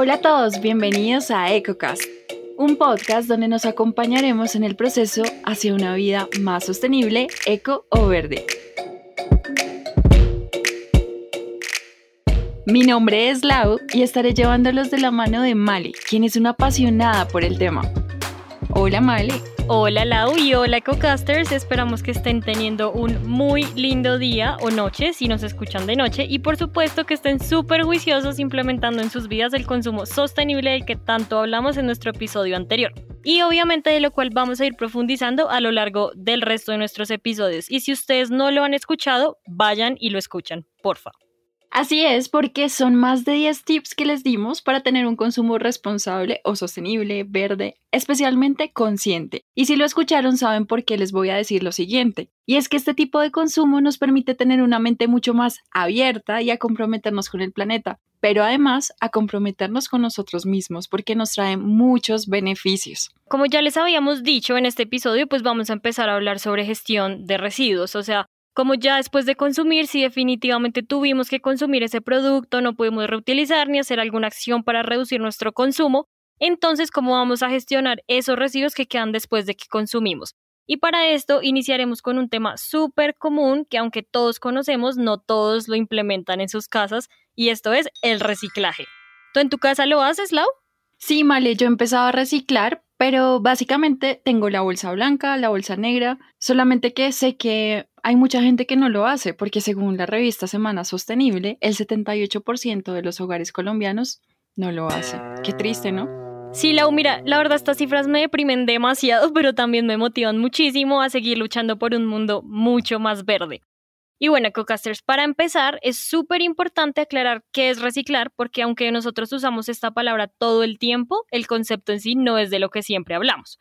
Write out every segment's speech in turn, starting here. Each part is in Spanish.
Hola a todos, bienvenidos a EcoCast, un podcast donde nos acompañaremos en el proceso hacia una vida más sostenible, eco o verde. Mi nombre es Lau y estaré llevándolos de la mano de Mali, quien es una apasionada por el tema. Hola Mali. Hola Lau y hola EcoCasters, esperamos que estén teniendo un muy lindo día o noche si nos escuchan de noche y por supuesto que estén súper juiciosos implementando en sus vidas el consumo sostenible del que tanto hablamos en nuestro episodio anterior. Y obviamente de lo cual vamos a ir profundizando a lo largo del resto de nuestros episodios. Y si ustedes no lo han escuchado, vayan y lo escuchan, porfa. Así es, porque son más de 10 tips que les dimos para tener un consumo responsable o sostenible, verde, especialmente consciente. Y si lo escucharon, saben por qué les voy a decir lo siguiente. Y es que este tipo de consumo nos permite tener una mente mucho más abierta y a comprometernos con el planeta, pero además a comprometernos con nosotros mismos porque nos trae muchos beneficios. Como ya les habíamos dicho en este episodio, pues vamos a empezar a hablar sobre gestión de residuos, o sea, como ya después de consumir, si definitivamente tuvimos que consumir ese producto, no pudimos reutilizar ni hacer alguna acción para reducir nuestro consumo, entonces cómo vamos a gestionar esos residuos que quedan después de que consumimos. Y para esto iniciaremos con un tema súper común que aunque todos conocemos, no todos lo implementan en sus casas y esto es el reciclaje. ¿Tú en tu casa lo haces, Lau? Sí, Male, yo he empezado a reciclar, pero básicamente tengo la bolsa blanca, la bolsa negra, solamente que sé que hay mucha gente que no lo hace porque según la revista Semana Sostenible, el 78% de los hogares colombianos no lo hace. Qué triste, ¿no? Sí, Lau, mira, la verdad estas cifras me deprimen demasiado, pero también me motivan muchísimo a seguir luchando por un mundo mucho más verde. Y bueno, Ecocasters, para empezar, es súper importante aclarar qué es reciclar, porque aunque nosotros usamos esta palabra todo el tiempo, el concepto en sí no es de lo que siempre hablamos.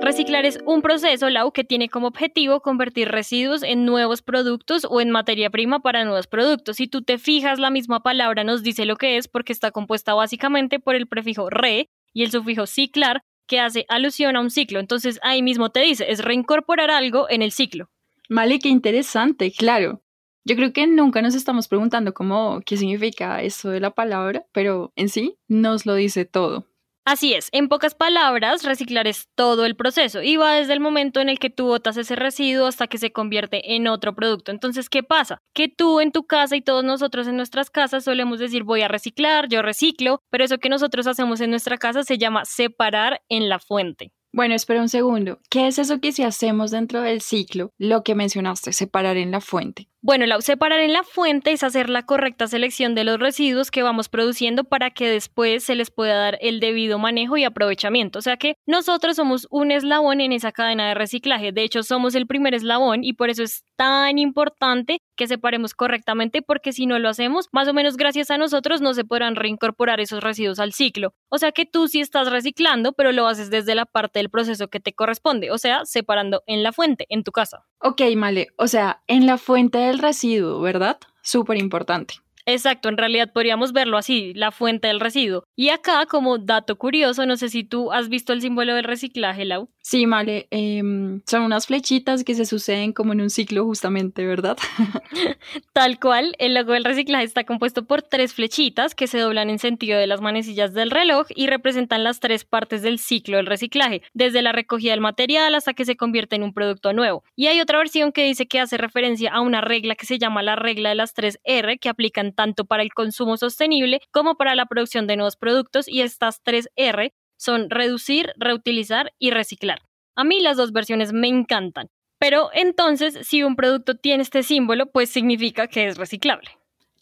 Reciclar es un proceso, Lau, que tiene como objetivo convertir residuos en nuevos productos o en materia prima para nuevos productos. Si tú te fijas, la misma palabra nos dice lo que es porque está compuesta básicamente por el prefijo re y el sufijo ciclar, que hace alusión a un ciclo. Entonces ahí mismo te dice, es reincorporar algo en el ciclo. Vale, qué interesante, claro. Yo creo que nunca nos estamos preguntando cómo, qué significa eso de la palabra, pero en sí nos lo dice todo. Así es, en pocas palabras, reciclar es todo el proceso y va desde el momento en el que tú botas ese residuo hasta que se convierte en otro producto. Entonces, ¿qué pasa? Que tú en tu casa y todos nosotros en nuestras casas solemos decir voy a reciclar, yo reciclo, pero eso que nosotros hacemos en nuestra casa se llama separar en la fuente. Bueno, espera un segundo. ¿Qué es eso que si hacemos dentro del ciclo, lo que mencionaste, separar en la fuente? Bueno, la separar en la fuente es hacer la correcta selección de los residuos que vamos produciendo para que después se les pueda dar el debido manejo y aprovechamiento. O sea que nosotros somos un eslabón en esa cadena de reciclaje. De hecho, somos el primer eslabón y por eso es tan importante que separemos correctamente porque si no lo hacemos, más o menos gracias a nosotros no se podrán reincorporar esos residuos al ciclo. O sea que tú sí estás reciclando, pero lo haces desde la parte del proceso que te corresponde, o sea, separando en la fuente, en tu casa. Ok, Male, o sea, en la fuente del residuo, ¿verdad? Súper importante. Exacto, en realidad podríamos verlo así, la fuente del residuo. Y acá, como dato curioso, no sé si tú has visto el símbolo del reciclaje, Lau. Sí, Male, em, son unas flechitas que se suceden como en un ciclo justamente, ¿verdad? Tal cual, el logo del reciclaje está compuesto por tres flechitas que se doblan en sentido de las manecillas del reloj y representan las tres partes del ciclo del reciclaje, desde la recogida del material hasta que se convierte en un producto nuevo. Y hay otra versión que dice que hace referencia a una regla que se llama la regla de las tres R que aplican tanto para el consumo sostenible como para la producción de nuevos productos y estas tres R son reducir, reutilizar y reciclar. A mí las dos versiones me encantan. Pero entonces, si un producto tiene este símbolo, pues significa que es reciclable.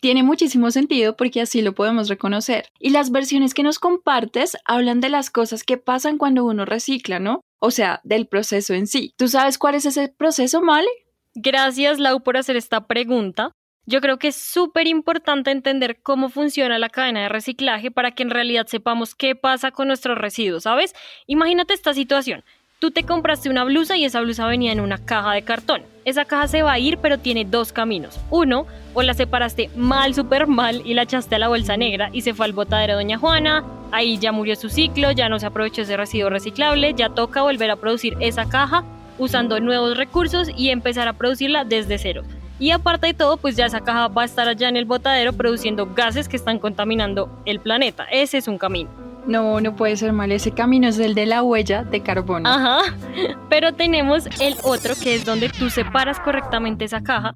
Tiene muchísimo sentido porque así lo podemos reconocer. Y las versiones que nos compartes hablan de las cosas que pasan cuando uno recicla, ¿no? O sea, del proceso en sí. ¿Tú sabes cuál es ese proceso, Male? Gracias, Lau, por hacer esta pregunta. Yo creo que es súper importante entender cómo funciona la cadena de reciclaje para que en realidad sepamos qué pasa con nuestros residuos, ¿sabes? Imagínate esta situación. Tú te compraste una blusa y esa blusa venía en una caja de cartón. Esa caja se va a ir, pero tiene dos caminos. Uno, o la separaste mal, súper mal y la echaste a la bolsa negra y se fue al botadero de Doña Juana. Ahí ya murió su ciclo, ya no se aprovechó ese residuo reciclable, ya toca volver a producir esa caja usando nuevos recursos y empezar a producirla desde cero. Y aparte de todo, pues ya esa caja va a estar allá en el botadero produciendo gases que están contaminando el planeta. Ese es un camino. No, no puede ser mal. Ese camino es el de la huella de carbono. Ajá. Pero tenemos el otro que es donde tú separas correctamente esa caja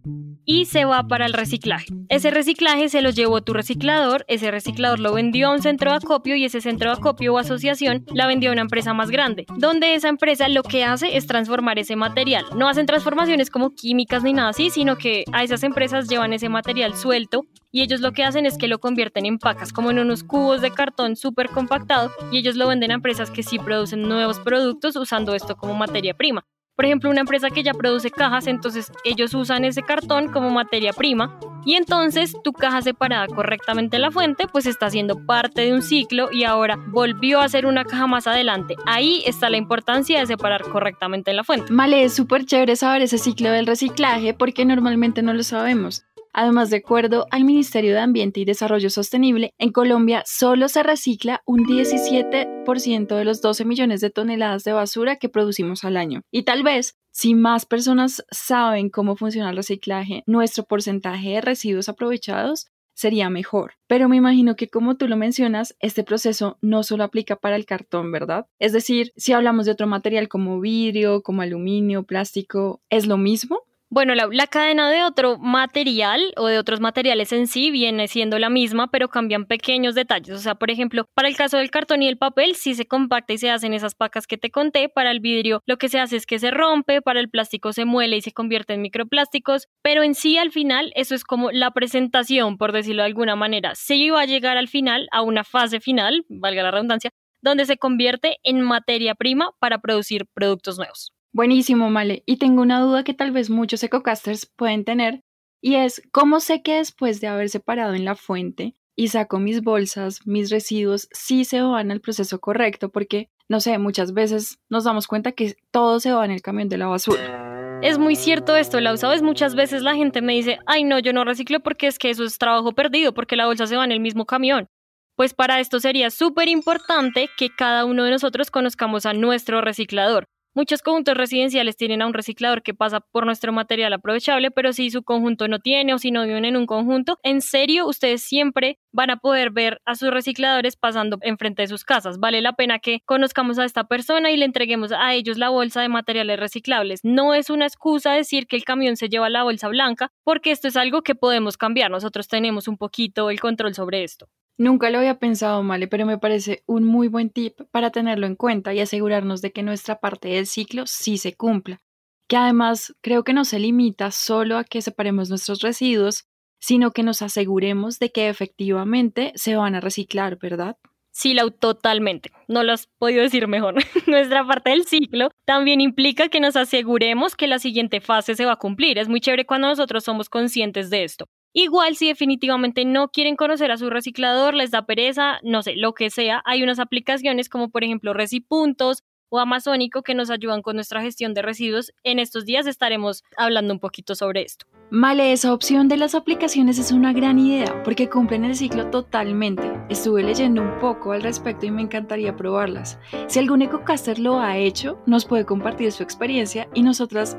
y se va para el reciclaje. Ese reciclaje se lo llevó tu reciclador, ese reciclador lo vendió a un centro de acopio y ese centro de acopio o asociación la vendió a una empresa más grande, donde esa empresa lo que hace es transformar ese material. No hacen transformaciones como químicas ni nada así, sino que a esas empresas llevan ese material suelto y ellos lo que hacen es que lo convierten en pacas, como en unos cubos de cartón súper compactado y ellos lo venden a empresas que sí producen nuevos productos usando esto como materia prima. Por ejemplo, una empresa que ya produce cajas, entonces ellos usan ese cartón como materia prima y entonces tu caja separada correctamente en la fuente pues está siendo parte de un ciclo y ahora volvió a ser una caja más adelante. Ahí está la importancia de separar correctamente en la fuente. Male, es súper chévere saber ese ciclo del reciclaje porque normalmente no lo sabemos. Además, de acuerdo al Ministerio de Ambiente y Desarrollo Sostenible, en Colombia solo se recicla un 17% de los 12 millones de toneladas de basura que producimos al año. Y tal vez, si más personas saben cómo funciona el reciclaje, nuestro porcentaje de residuos aprovechados sería mejor. Pero me imagino que como tú lo mencionas, este proceso no solo aplica para el cartón, ¿verdad? Es decir, si hablamos de otro material como vidrio, como aluminio, plástico, ¿es lo mismo? Bueno, la, cadena de otro material o de otros materiales en sí viene siendo la misma, pero cambian pequeños detalles. O sea, por ejemplo, para el caso del cartón y el papel, sí se compacta y se hacen esas pacas que te conté. Para el vidrio, lo que se hace es que se rompe, para el plástico se muele y se convierte en microplásticos, pero en sí al final eso es como la presentación, por decirlo de alguna manera. Se iba a llegar al final, a una fase final, valga la redundancia, donde se convierte en materia prima para producir productos nuevos. Buenísimo, Male. Y tengo una duda que tal vez muchos ecocasters pueden tener, y es, ¿cómo sé que después de haber separado en la fuente y saco mis bolsas, mis residuos, sí se van al proceso correcto? Porque, no sé, muchas veces nos damos cuenta que todo se va en el camión de la basura. Es muy cierto esto, Lau, ¿sabes? Muchas veces la gente me dice, ay no, yo no reciclo porque es que eso es trabajo perdido, porque la bolsa se va en el mismo camión. Pues para esto sería súper importante que cada uno de nosotros conozcamos a nuestro reciclador. Muchos conjuntos residenciales tienen a un reciclador que pasa por nuestro material aprovechable, pero si su conjunto no tiene o si no viven en un conjunto, en serio, ustedes siempre van a poder ver a sus recicladores pasando enfrente de sus casas. Vale la pena que conozcamos a esta persona y le entreguemos a ellos la bolsa de materiales reciclables. No es una excusa decir que el camión se lleva la bolsa blanca, porque esto es algo que podemos cambiar. Nosotros tenemos un poquito el control sobre esto. Nunca lo había pensado, Male, pero me parece un muy buen tip para tenerlo en cuenta y asegurarnos de que nuestra parte del ciclo sí se cumpla. Que además creo que no se limita solo a que separemos nuestros residuos, sino que nos aseguremos de que efectivamente se van a reciclar, ¿verdad? Sí, Lau, totalmente. No lo has podido decir mejor. Nuestra parte del ciclo también implica que nos aseguremos que la siguiente fase se va a cumplir. Es muy chévere cuando nosotros somos conscientes de esto. Igual si definitivamente no quieren conocer a su reciclador, les da pereza, no sé, lo que sea, hay unas aplicaciones como por ejemplo Recipuntos o Amazónico que nos ayudan con nuestra gestión de residuos. En estos días estaremos hablando un poquito sobre esto. Vale, esa opción de las aplicaciones es una gran idea porque cumplen el ciclo totalmente. Estuve leyendo un poco al respecto y me encantaría probarlas. Si algún ecocaster lo ha hecho, nos puede compartir su experiencia y nosotras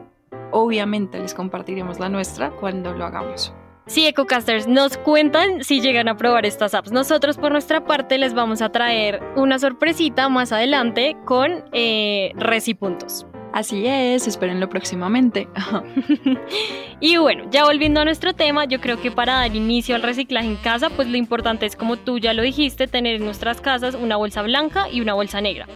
obviamente les compartiremos la nuestra cuando lo hagamos. Sí, EcoCasters, nos cuentan si llegan a probar estas apps. Nosotros por nuestra parte les vamos a traer una sorpresita más adelante con eh, Recipuntos. Así es, espérenlo próximamente. y bueno, ya volviendo a nuestro tema, yo creo que para dar inicio al reciclaje en casa, pues lo importante es, como tú ya lo dijiste, tener en nuestras casas una bolsa blanca y una bolsa negra.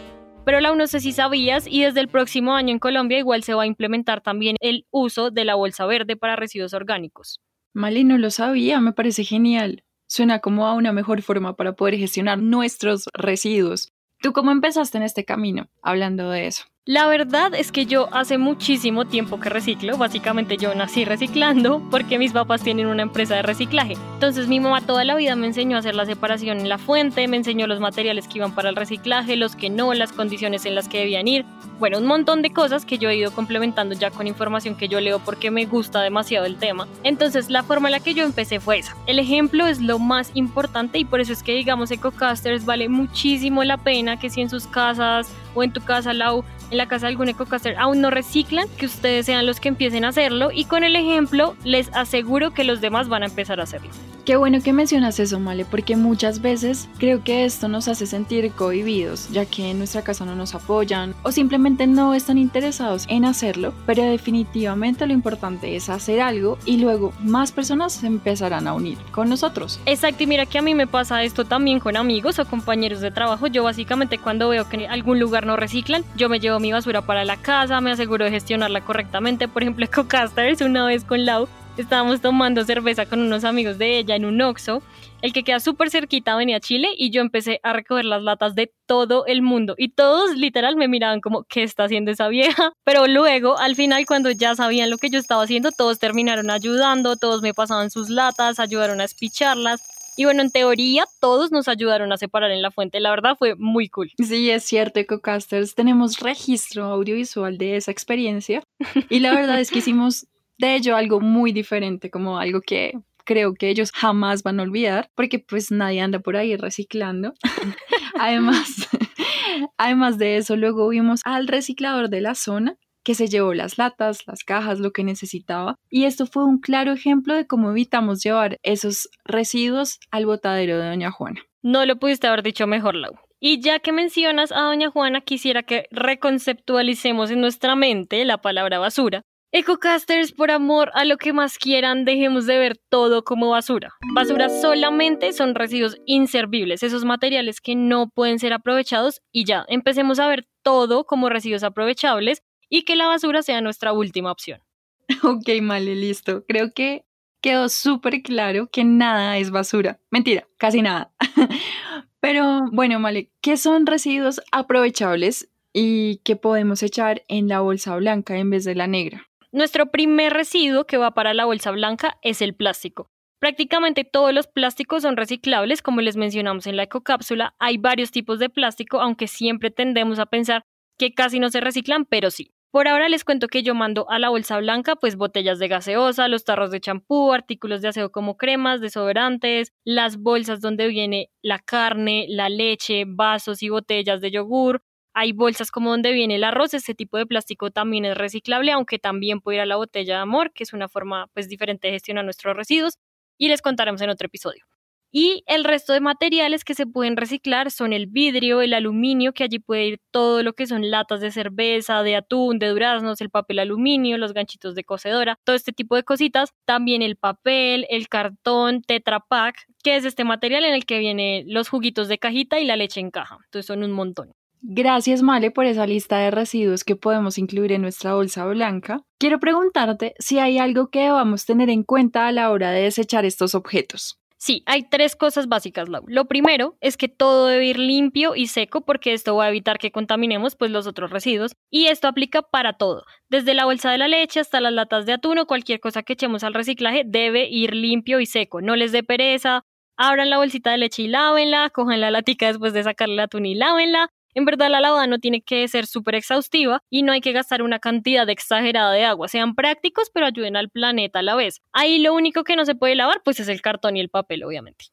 Pero la no sé si sabías y desde el próximo año en Colombia igual se va a implementar también el uso de la bolsa verde para residuos orgánicos. Mali no lo sabía, me parece genial. Suena como a una mejor forma para poder gestionar nuestros residuos. ¿Tú cómo empezaste en este camino hablando de eso? La verdad es que yo hace muchísimo tiempo que reciclo, básicamente yo nací reciclando porque mis papás tienen una empresa de reciclaje. Entonces mi mamá toda la vida me enseñó a hacer la separación en la fuente, me enseñó los materiales que iban para el reciclaje, los que no, las condiciones en las que debían ir. Bueno, un montón de cosas que yo he ido complementando ya con información que yo leo porque me gusta demasiado el tema. Entonces la forma en la que yo empecé fue esa. El ejemplo es lo más importante y por eso es que digamos EcoCasters vale muchísimo la pena que si en sus casas o en tu casa, Lau, en la casa de algún ecocaster aún no reciclan, que ustedes sean los que empiecen a hacerlo y con el ejemplo les aseguro que los demás van a empezar a hacerlo. Qué bueno que mencionas eso, Male, porque muchas veces creo que esto nos hace sentir cohibidos, ya que en nuestra casa no nos apoyan o simplemente no están interesados en hacerlo, pero definitivamente lo importante es hacer algo y luego más personas se empezarán a unir con nosotros. Exacto, y mira que a mí me pasa esto también con amigos o compañeros de trabajo. Yo básicamente cuando veo que en algún lugar no reciclan, yo me llevo mi basura para la casa, me aseguro de gestionarla correctamente. Por ejemplo, EcoCasters una vez con Lau estábamos tomando cerveza con unos amigos de ella en un Oxxo. El que queda súper cerquita venía a Chile y yo empecé a recoger las latas de todo el mundo y todos literal me miraban como ¿qué está haciendo esa vieja? Pero luego al final cuando ya sabían lo que yo estaba haciendo todos terminaron ayudando, todos me pasaban sus latas, ayudaron a espicharlas y bueno, en teoría todos nos ayudaron a separar en la fuente. La verdad fue muy cool. Sí, es cierto, EcoCasters. Tenemos registro audiovisual de esa experiencia. Y la verdad es que hicimos de ello algo muy diferente, como algo que creo que ellos jamás van a olvidar, porque pues nadie anda por ahí reciclando. además, además de eso, luego vimos al reciclador de la zona que se llevó las latas, las cajas, lo que necesitaba. Y esto fue un claro ejemplo de cómo evitamos llevar esos residuos al botadero de Doña Juana. No lo pudiste haber dicho mejor, Lau. Y ya que mencionas a Doña Juana, quisiera que reconceptualicemos en nuestra mente la palabra basura Ecocasters, por amor a lo que más quieran, dejemos de ver todo como basura. Basura solamente son residuos inservibles, esos materiales que no pueden ser aprovechados y ya, empecemos a ver todo como residuos aprovechables y que la basura sea nuestra última opción. Ok, Male, listo. Creo que quedó súper claro que nada es basura. Mentira, casi nada. Pero bueno, Male, ¿qué son residuos aprovechables y qué podemos echar en la bolsa blanca en vez de la negra? Nuestro primer residuo que va para la bolsa blanca es el plástico. Prácticamente todos los plásticos son reciclables, como les mencionamos en la ecocápsula. Hay varios tipos de plástico, aunque siempre tendemos a pensar que casi no se reciclan, pero sí. Por ahora les cuento que yo mando a la bolsa blanca pues botellas de gaseosa, los tarros de champú, artículos de aseo como cremas, desodorantes, las bolsas donde viene la carne, la leche, vasos y botellas de yogur, hay bolsas como donde viene el arroz, ese tipo de plástico también es reciclable, aunque también puede ir a la botella de amor, que es una forma pues diferente de gestionar nuestros residuos y les contaremos en otro episodio. Y el resto de materiales que se pueden reciclar son el vidrio, el aluminio, que allí puede ir todo lo que son latas de cerveza, de atún, de duraznos, el papel aluminio, los ganchitos de cocedora, todo este tipo de cositas. También el papel, el cartón, Tetra Pak, que es este material en el que vienen los juguitos de cajita y la leche en caja. Entonces son un montón. Gracias, Male, por esa lista de residuos que podemos incluir en nuestra bolsa blanca. Quiero preguntarte si hay algo que debamos tener en cuenta a la hora de desechar estos objetos. Sí, hay tres cosas básicas, Lau. Lo primero es que todo debe ir limpio y seco porque esto va a evitar que contaminemos pues los otros residuos y esto aplica para todo, desde la bolsa de la leche hasta las latas de atún o cualquier cosa que echemos al reciclaje debe ir limpio y seco, no les dé pereza, abran la bolsita de leche y lávenla, cojan la latica después de sacarle el atún y lávenla, en verdad la lavada no tiene que ser súper exhaustiva y no hay que gastar una cantidad exagerada de agua. Sean prácticos pero ayuden al planeta a la vez. Ahí lo único que no se puede lavar pues es el cartón y el papel obviamente.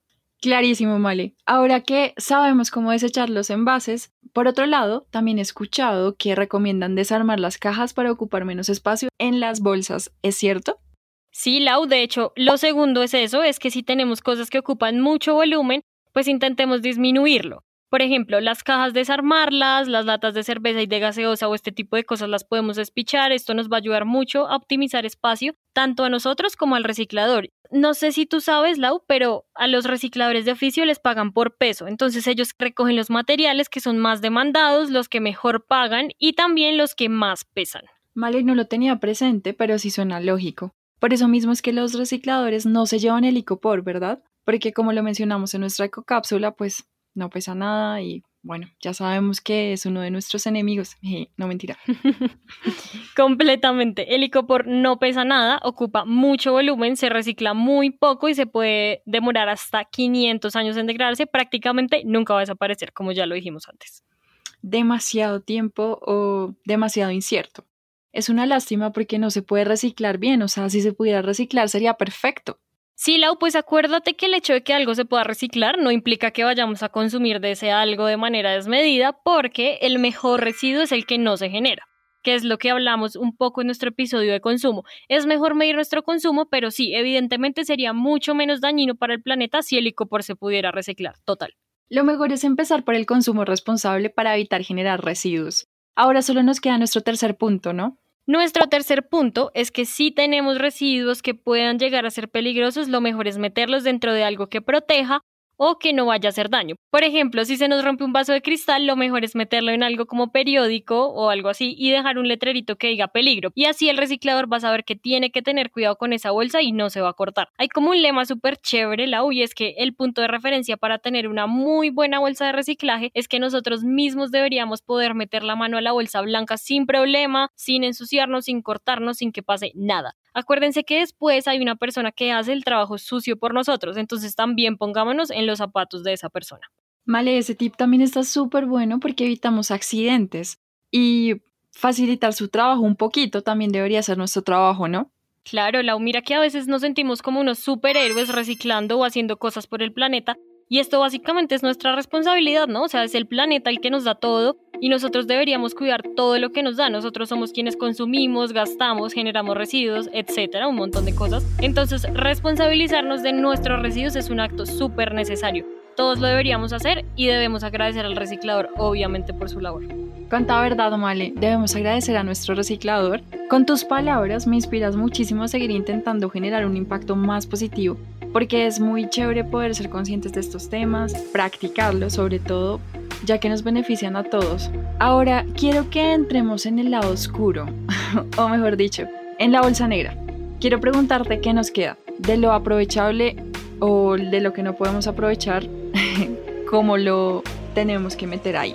Clarísimo, Male. Ahora que sabemos cómo desechar los envases, por otro lado, también he escuchado que recomiendan desarmar las cajas para ocupar menos espacio en las bolsas. ¿Es cierto? Sí, Lau, de hecho, lo segundo es eso, es que si tenemos cosas que ocupan mucho volumen, pues intentemos disminuirlo. Por ejemplo, las cajas desarmarlas, las latas de cerveza y de gaseosa o este tipo de cosas las podemos despichar. Esto nos va a ayudar mucho a optimizar espacio, tanto a nosotros como al reciclador. No sé si tú sabes, Lau, pero a los recicladores de oficio les pagan por peso. Entonces ellos recogen los materiales que son más demandados, los que mejor pagan y también los que más pesan. Vale, no lo tenía presente, pero sí suena lógico. Por eso mismo es que los recicladores no se llevan el ¿verdad? Porque como lo mencionamos en nuestra ecocápsula, pues no pesa nada y bueno, ya sabemos que es uno de nuestros enemigos. no mentira. Completamente. El icopor no pesa nada, ocupa mucho volumen, se recicla muy poco y se puede demorar hasta 500 años en degradarse. Prácticamente nunca va a desaparecer, como ya lo dijimos antes. Demasiado tiempo o demasiado incierto. Es una lástima porque no se puede reciclar bien, o sea, si se pudiera reciclar sería perfecto. Sí, Lau, pues acuérdate que el hecho de que algo se pueda reciclar no implica que vayamos a consumir de ese algo de manera desmedida, porque el mejor residuo es el que no se genera que es lo que hablamos un poco en nuestro episodio de consumo. Es mejor medir nuestro consumo, pero sí, evidentemente sería mucho menos dañino para el planeta si el licopor se pudiera reciclar. Total. Lo mejor es empezar por el consumo responsable para evitar generar residuos. Ahora solo nos queda nuestro tercer punto, ¿no? Nuestro tercer punto es que si tenemos residuos que puedan llegar a ser peligrosos, lo mejor es meterlos dentro de algo que proteja o que no vaya a hacer daño. Por ejemplo, si se nos rompe un vaso de cristal, lo mejor es meterlo en algo como periódico o algo así y dejar un letrerito que diga peligro. Y así el reciclador va a saber que tiene que tener cuidado con esa bolsa y no se va a cortar. Hay como un lema súper chévere, la y es que el punto de referencia para tener una muy buena bolsa de reciclaje es que nosotros mismos deberíamos poder meter la mano a la bolsa blanca sin problema, sin ensuciarnos, sin cortarnos, sin que pase nada. Acuérdense que después hay una persona que hace el trabajo sucio por nosotros, entonces también pongámonos en los zapatos de esa persona. Vale, ese tip también está súper bueno porque evitamos accidentes y facilitar su trabajo un poquito también debería ser nuestro trabajo, ¿no? Claro, Lau, mira que a veces nos sentimos como unos superhéroes reciclando o haciendo cosas por el planeta y esto básicamente es nuestra responsabilidad, ¿no? O sea, es el planeta el que nos da todo y nosotros deberíamos cuidar todo lo que nos da. Nosotros somos quienes consumimos, gastamos, generamos residuos, etcétera, un montón de cosas. Entonces, responsabilizarnos de nuestros residuos es un acto súper necesario. Todos lo deberíamos hacer y debemos agradecer al reciclador, obviamente, por su labor. Cuánta verdad, Male. Debemos agradecer a nuestro reciclador. Con tus palabras me inspiras muchísimo a seguir intentando generar un impacto más positivo porque es muy chévere poder ser conscientes de estos temas, practicarlos sobre todo, ya que nos benefician a todos. Ahora, quiero que entremos en el lado oscuro, o mejor dicho, en la bolsa negra. Quiero preguntarte qué nos queda, de lo aprovechable o de lo que no podemos aprovechar, cómo lo tenemos que meter ahí.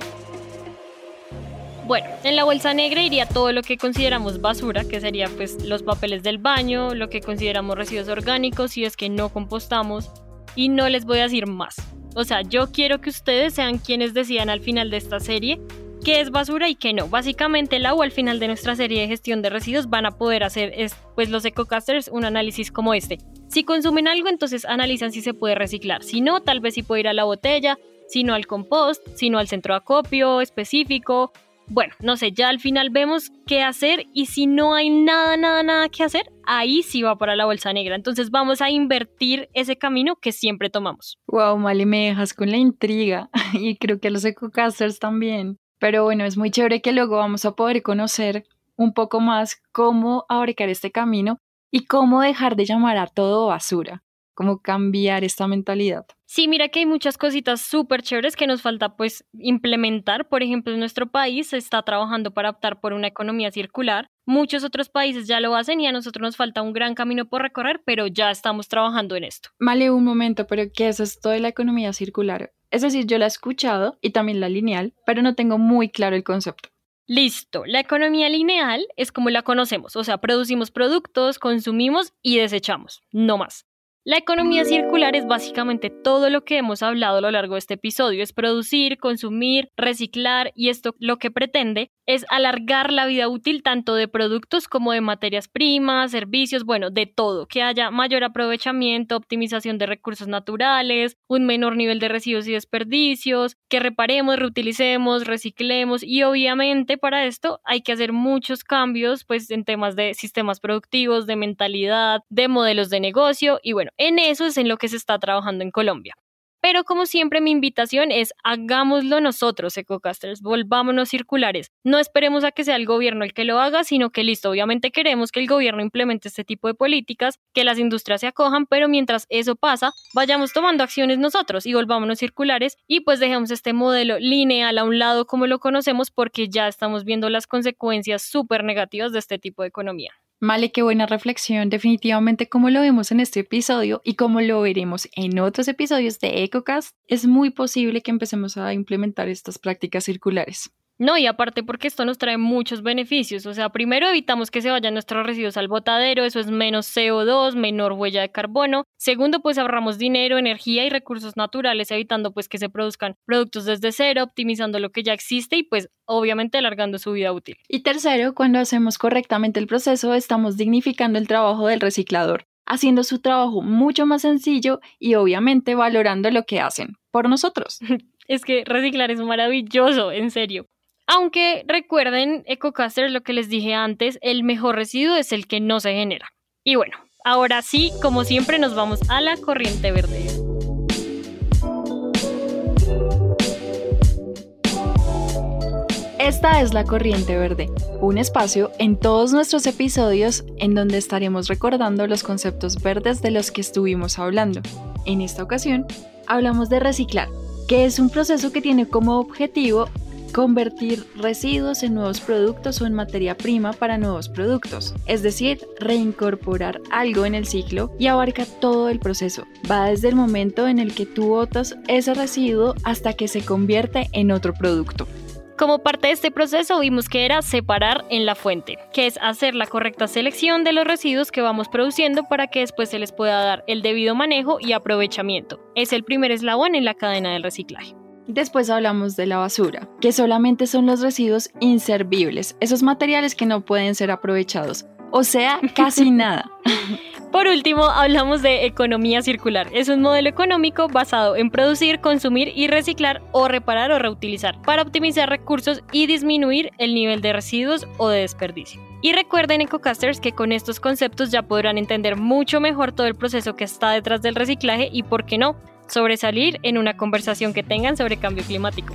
Bueno, en la bolsa negra iría todo lo que consideramos basura, que sería pues los papeles del baño, lo que consideramos residuos orgánicos si es que no compostamos y no les voy a decir más. O sea, yo quiero que ustedes sean quienes decidan al final de esta serie qué es basura y qué no. Básicamente el agua al final de nuestra serie de gestión de residuos van a poder hacer pues los ecocasters un análisis como este. Si consumen algo, entonces analizan si se puede reciclar. Si no, tal vez si puede ir a la botella, si no al compost, si no al centro de acopio específico bueno, no sé, ya al final vemos qué hacer y si no hay nada, nada, nada que hacer, ahí sí va para la bolsa negra. Entonces vamos a invertir ese camino que siempre tomamos. Wow, Mali, me dejas con la intriga y creo que los ecocasters también. Pero bueno, es muy chévere que luego vamos a poder conocer un poco más cómo abarcar este camino y cómo dejar de llamar a todo basura cómo cambiar esta mentalidad. Sí, mira que hay muchas cositas súper chéveres que nos falta pues implementar. Por ejemplo, en nuestro país se está trabajando para optar por una economía circular. Muchos otros países ya lo hacen y a nosotros nos falta un gran camino por recorrer, pero ya estamos trabajando en esto. Vale, un momento, pero ¿qué es esto de la economía circular? Es decir, yo la he escuchado y también la lineal, pero no tengo muy claro el concepto. Listo, la economía lineal es como la conocemos, o sea, producimos productos, consumimos y desechamos, no más. La economía circular es básicamente todo lo que hemos hablado a lo largo de este episodio, es producir, consumir, reciclar y esto lo que pretende es alargar la vida útil tanto de productos como de materias primas, servicios, bueno, de todo, que haya mayor aprovechamiento, optimización de recursos naturales, un menor nivel de residuos y desperdicios, que reparemos, reutilicemos, reciclemos. Y obviamente para esto hay que hacer muchos cambios pues en temas de sistemas productivos, de mentalidad, de modelos de negocio y bueno, en eso es en lo que se está trabajando en Colombia. Pero como siempre mi invitación es hagámoslo nosotros, ecocasters, volvámonos circulares. No esperemos a que sea el gobierno el que lo haga, sino que listo, obviamente queremos que el gobierno implemente este tipo de políticas, que las industrias se acojan, pero mientras eso pasa, vayamos tomando acciones nosotros y volvámonos circulares y pues dejemos este modelo lineal a un lado como lo conocemos porque ya estamos viendo las consecuencias súper negativas de este tipo de economía. Vale, qué buena reflexión. Definitivamente, como lo vemos en este episodio y como lo veremos en otros episodios de EcoCast, es muy posible que empecemos a implementar estas prácticas circulares. No, y aparte porque esto nos trae muchos beneficios. O sea, primero evitamos que se vayan nuestros residuos al botadero, eso es menos CO2, menor huella de carbono. Segundo, pues ahorramos dinero, energía y recursos naturales, evitando pues que se produzcan productos desde cero, optimizando lo que ya existe y pues obviamente alargando su vida útil. Y tercero, cuando hacemos correctamente el proceso, estamos dignificando el trabajo del reciclador haciendo su trabajo mucho más sencillo y obviamente valorando lo que hacen por nosotros. Es que reciclar es maravilloso, en serio. Aunque recuerden, EcoCaster, lo que les dije antes, el mejor residuo es el que no se genera. Y bueno, ahora sí, como siempre, nos vamos a la corriente verde. Esta es la Corriente Verde, un espacio en todos nuestros episodios en donde estaremos recordando los conceptos verdes de los que estuvimos hablando. En esta ocasión, hablamos de reciclar, que es un proceso que tiene como objetivo convertir residuos en nuevos productos o en materia prima para nuevos productos, es decir, reincorporar algo en el ciclo y abarca todo el proceso. Va desde el momento en el que tú botas ese residuo hasta que se convierte en otro producto. Como parte de este proceso vimos que era separar en la fuente, que es hacer la correcta selección de los residuos que vamos produciendo para que después se les pueda dar el debido manejo y aprovechamiento. Es el primer eslabón en la cadena del reciclaje. Después hablamos de la basura, que solamente son los residuos inservibles, esos materiales que no pueden ser aprovechados, o sea, casi nada. Por último, hablamos de economía circular. Es un modelo económico basado en producir, consumir y reciclar o reparar o reutilizar para optimizar recursos y disminuir el nivel de residuos o de desperdicio. Y recuerden, EcoCasters, que con estos conceptos ya podrán entender mucho mejor todo el proceso que está detrás del reciclaje y, por qué no, sobresalir en una conversación que tengan sobre cambio climático.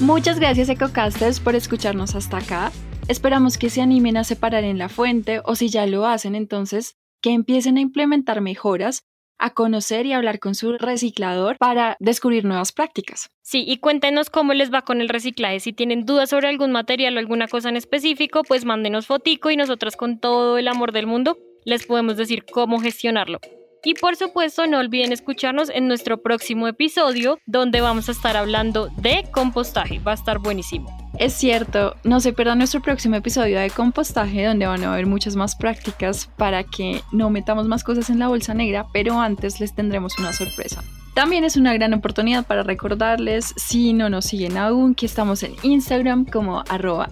Muchas gracias EcoCasters por escucharnos hasta acá. Esperamos que se animen a separar en la fuente o si ya lo hacen entonces, que empiecen a implementar mejoras, a conocer y hablar con su reciclador para descubrir nuevas prácticas. Sí, y cuéntenos cómo les va con el reciclaje. Si tienen dudas sobre algún material o alguna cosa en específico, pues mándenos fotico y nosotros con todo el amor del mundo les podemos decir cómo gestionarlo. Y por supuesto, no olviden escucharnos en nuestro próximo episodio, donde vamos a estar hablando de compostaje. Va a estar buenísimo. Es cierto, no se pierdan nuestro próximo episodio de compostaje, donde van a haber muchas más prácticas para que no metamos más cosas en la bolsa negra, pero antes les tendremos una sorpresa. También es una gran oportunidad para recordarles, si no nos siguen aún, que estamos en Instagram como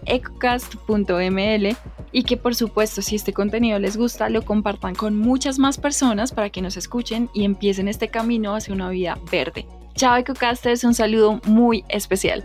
ecocast.ml y que por supuesto si este contenido les gusta lo compartan con muchas más personas para que nos escuchen y empiecen este camino hacia una vida verde. Chao Ecocasters, un saludo muy especial.